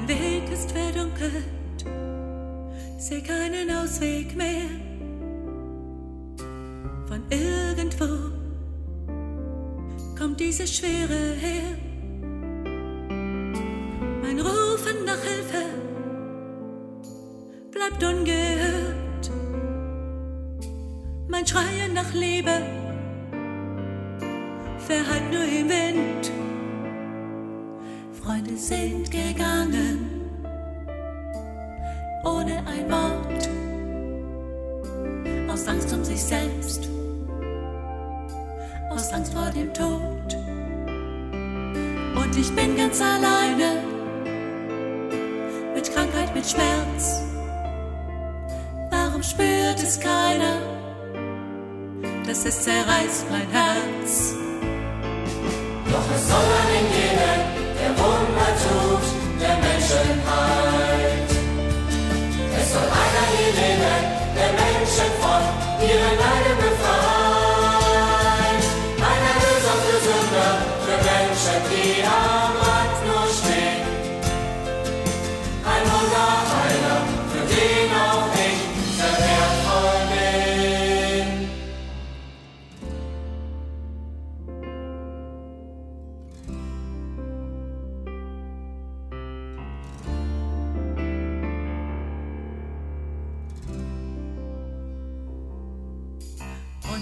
Mein Weg ist verdunkelt, seh keinen Ausweg mehr. Von irgendwo kommt diese Schwere her. Mein Rufen nach Hilfe bleibt ungehört. Mein Schreien nach Liebe verhallt nur im Wind. Freunde sind gegangen, ohne ein Wort, aus Angst um sich selbst, aus Angst vor dem Tod. Und ich bin ganz alleine, mit Krankheit, mit Schmerz. Warum spürt es keiner? dass es zerreißt mein Herz.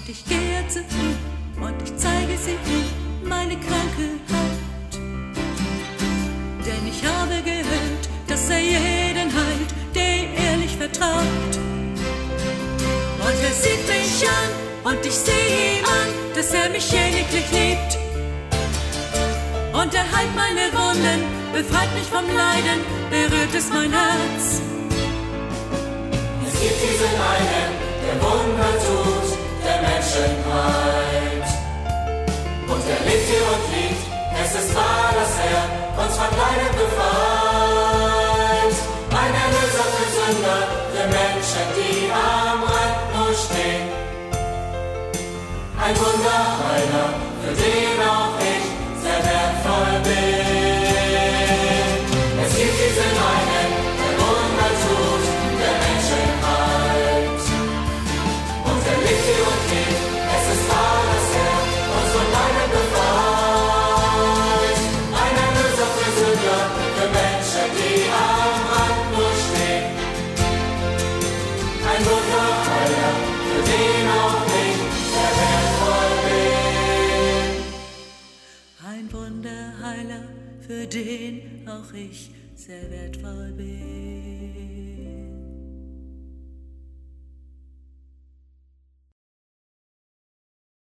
Ich gehe zu ihm und ich zeige sie ihm meine Krankheit. Denn ich habe gehört, dass er jeden heilt, der ehrlich vertraut. Und er sieht mich an und ich sehe ihm an, dass er mich ewiglich liebt. Und er heilt meine Wunden, befreit mich vom Leiden, berührt es mein Herz. Es gibt diesen einen, für Menschen, die am Rand nur stehen. Ein Wunderheiler, für Ein Wunderheiler, für den auch ich sehr wertvoll bin.